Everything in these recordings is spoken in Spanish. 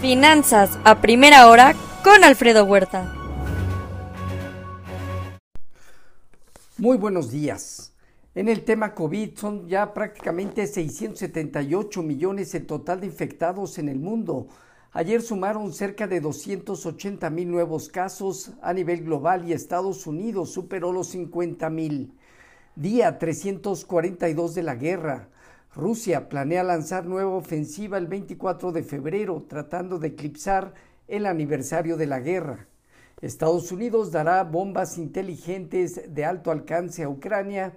Finanzas a primera hora con Alfredo Huerta. Muy buenos días. En el tema COVID son ya prácticamente 678 millones el total de infectados en el mundo. Ayer sumaron cerca de 280 mil nuevos casos a nivel global y Estados Unidos superó los 50 mil. Día 342 de la guerra. Rusia planea lanzar nueva ofensiva el 24 de febrero, tratando de eclipsar el aniversario de la guerra. Estados Unidos dará bombas inteligentes de alto alcance a Ucrania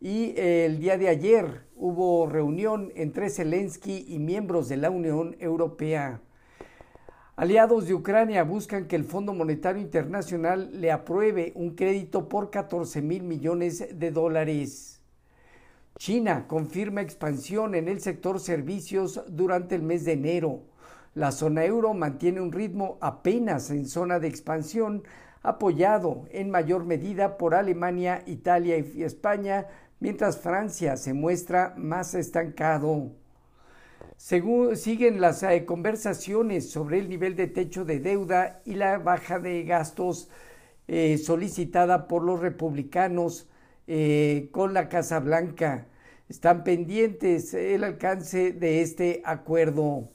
y eh, el día de ayer hubo reunión entre Zelensky y miembros de la Unión Europea. Aliados de Ucrania buscan que el Fondo Monetario Internacional le apruebe un crédito por 14 mil millones de dólares. China confirma expansión en el sector servicios durante el mes de enero. La zona euro mantiene un ritmo apenas en zona de expansión, apoyado en mayor medida por Alemania, Italia y España, mientras Francia se muestra más estancado. Según, siguen las eh, conversaciones sobre el nivel de techo de deuda y la baja de gastos eh, solicitada por los republicanos eh, con la Casa Blanca. Están pendientes el alcance de este acuerdo.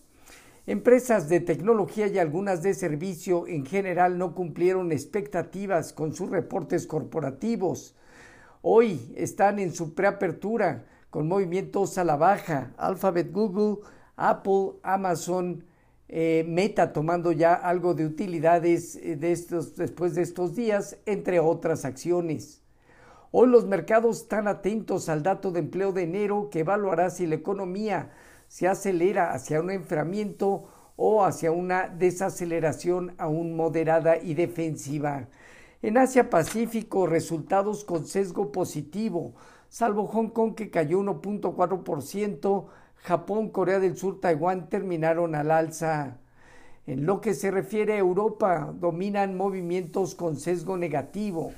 Empresas de tecnología y algunas de servicio en general no cumplieron expectativas con sus reportes corporativos. Hoy están en su preapertura con movimientos a la baja. Alphabet, Google, Apple, Amazon, eh, Meta tomando ya algo de utilidades eh, de estos, después de estos días, entre otras acciones. Hoy los mercados están atentos al dato de empleo de enero que evaluará si la economía se acelera hacia un enfriamiento o hacia una desaceleración aún moderada y defensiva. En Asia Pacífico, resultados con sesgo positivo, salvo Hong Kong que cayó 1.4%, Japón, Corea del Sur, Taiwán terminaron al alza. En lo que se refiere a Europa, dominan movimientos con sesgo negativo.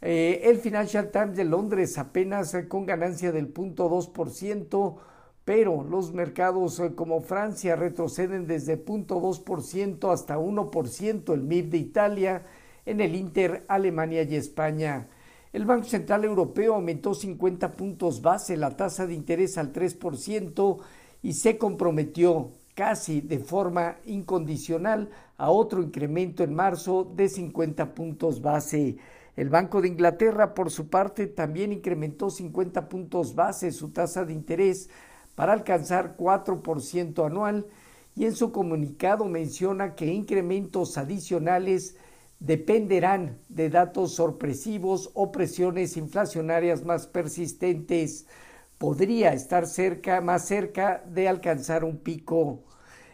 Eh, el Financial Times de Londres apenas eh, con ganancia del 0.2%, pero los mercados eh, como Francia retroceden desde 0.2% hasta 1%, el MIB de Italia, en el Inter, Alemania y España. El Banco Central Europeo aumentó 50 puntos base la tasa de interés al 3% y se comprometió casi de forma incondicional a otro incremento en marzo de 50 puntos base. El Banco de Inglaterra, por su parte, también incrementó 50 puntos base su tasa de interés para alcanzar 4% anual y en su comunicado menciona que incrementos adicionales dependerán de datos sorpresivos o presiones inflacionarias más persistentes. Podría estar cerca, más cerca de alcanzar un pico.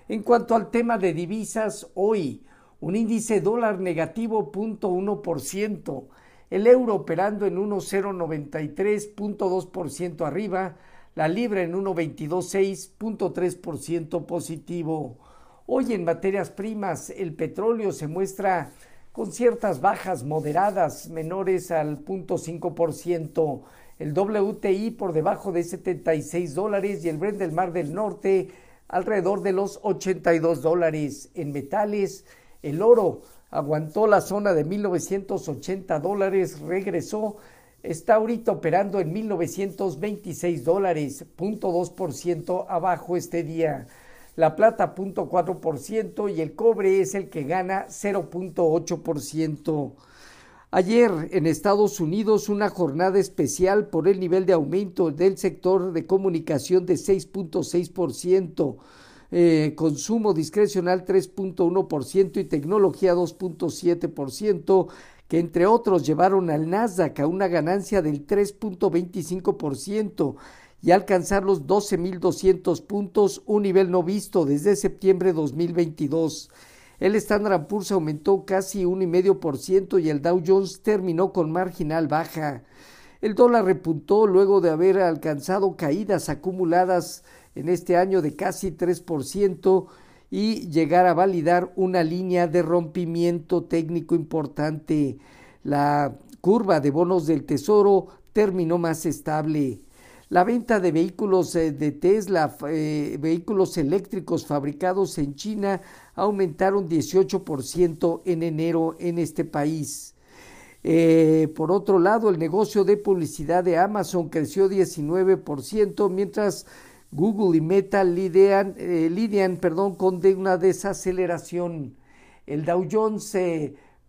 En cuanto al tema de divisas, hoy un índice dólar negativo 0.1%, el euro operando en 1,093.2% arriba, la libra en 1,226.3% positivo. Hoy en materias primas el petróleo se muestra con ciertas bajas moderadas menores al 0.5%, el WTI por debajo de 76 dólares y el Brent del Mar del Norte alrededor de los 82 dólares. En metales, el oro aguantó la zona de 1980 dólares, regresó, está ahorita operando en 1926 dólares, punto dos por ciento abajo este día. La plata, punto cuatro por ciento y el cobre es el que gana 0.8 por ciento. Ayer en Estados Unidos una jornada especial por el nivel de aumento del sector de comunicación de 6.6 por ciento eh, consumo discrecional 3.1% y tecnología 2.7%, que entre otros llevaron al Nasdaq a una ganancia del 3.25% y alcanzar los 12.200 puntos, un nivel no visto desde septiembre de 2022. El Standard Poor's aumentó casi 1,5% y el Dow Jones terminó con marginal baja. El dólar repuntó luego de haber alcanzado caídas acumuladas en este año de casi 3% y llegar a validar una línea de rompimiento técnico importante. La curva de bonos del Tesoro terminó más estable. La venta de vehículos eh, de Tesla, eh, vehículos eléctricos fabricados en China, aumentaron 18% en enero en este país. Eh, por otro lado, el negocio de publicidad de Amazon creció 19%, mientras Google y Meta lidian, lidian perdón, con una desaceleración. El Dow Jones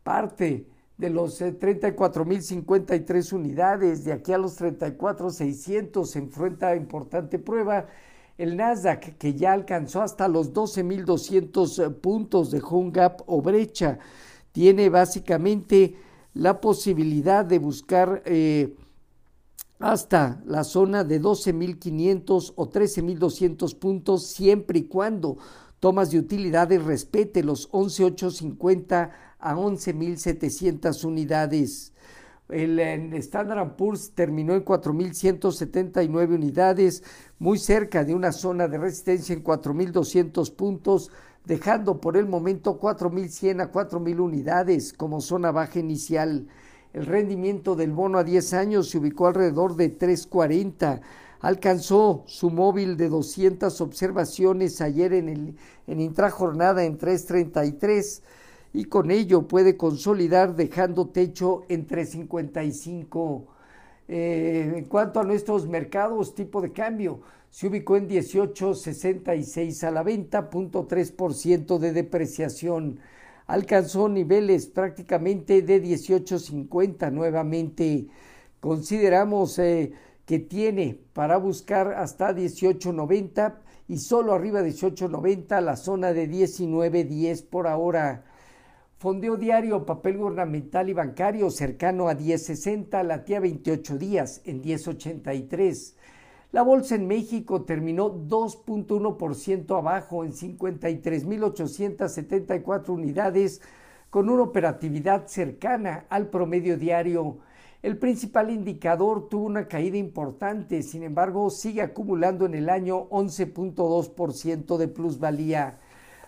parte de los 34.053 eh, unidades, de aquí a los 34.600 se enfrenta importante prueba. El Nasdaq, que ya alcanzó hasta los 12.200 eh, puntos, de un gap o brecha, tiene básicamente la posibilidad de buscar eh, hasta la zona de 12.500 o 13.200 puntos, siempre y cuando tomas de utilidades respete los 11.850 a 11.700 unidades. El, Standard Poor's terminó en 4.179 unidades, muy cerca de una zona de resistencia en 4.200 puntos, dejando por el momento 4.100 a 4.000 unidades como zona baja inicial. El rendimiento del bono a 10 años se ubicó alrededor de 3.40. Alcanzó su móvil de 200 observaciones ayer en, el, en intrajornada en 3.33 y con ello puede consolidar dejando techo entre 55. Eh, en cuanto a nuestros mercados, tipo de cambio, se ubicó en 18.66 a la venta, 0.3% de depreciación. Alcanzó niveles prácticamente de 18.50 nuevamente. Consideramos eh, que tiene para buscar hasta 18.90 y solo arriba de 18.90 la zona de 19.10 por ahora. Fondeo diario, papel gubernamental y bancario cercano a 10.60, latía 28 días en 10.83. La bolsa en México terminó 2.1% abajo en 53.874 unidades con una operatividad cercana al promedio diario. El principal indicador tuvo una caída importante, sin embargo sigue acumulando en el año 11.2% de plusvalía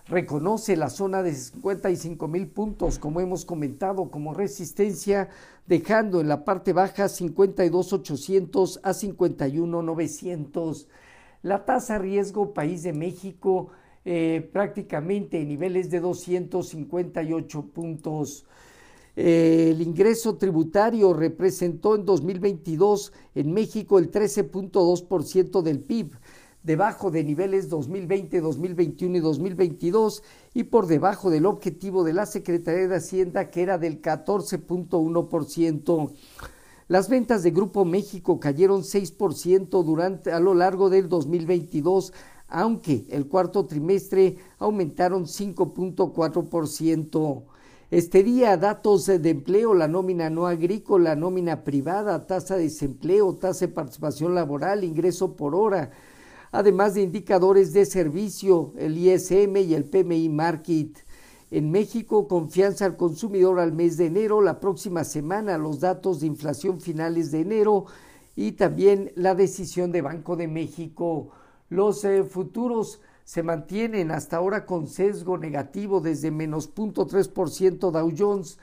reconoce la zona de 55 mil puntos, como hemos comentado, como resistencia, dejando en la parte baja 52,800 a 51,900. La tasa riesgo país de México eh, prácticamente en niveles de 258 puntos. Eh, el ingreso tributario representó en 2022 en México el 13.2% del PIB debajo de niveles 2020, 2021 y 2022 y por debajo del objetivo de la Secretaría de Hacienda que era del 14.1%. Las ventas de Grupo México cayeron 6% durante a lo largo del 2022, aunque el cuarto trimestre aumentaron 5.4%. Este día, datos de empleo, la nómina no agrícola, nómina privada, tasa de desempleo, tasa de participación laboral, ingreso por hora, además de indicadores de servicio, el ISM y el PMI Market. En México, confianza al consumidor al mes de enero, la próxima semana los datos de inflación finales de enero y también la decisión de Banco de México. Los eh, futuros se mantienen hasta ahora con sesgo negativo desde menos 0.3% Dow Jones,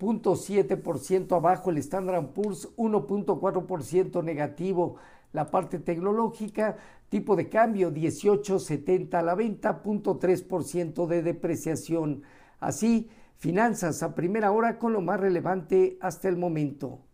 0.7% abajo el Standard Poor's, 1.4% negativo la parte tecnológica, tipo de cambio 18.70 a la venta, 0.3% de depreciación. Así, finanzas a primera hora con lo más relevante hasta el momento.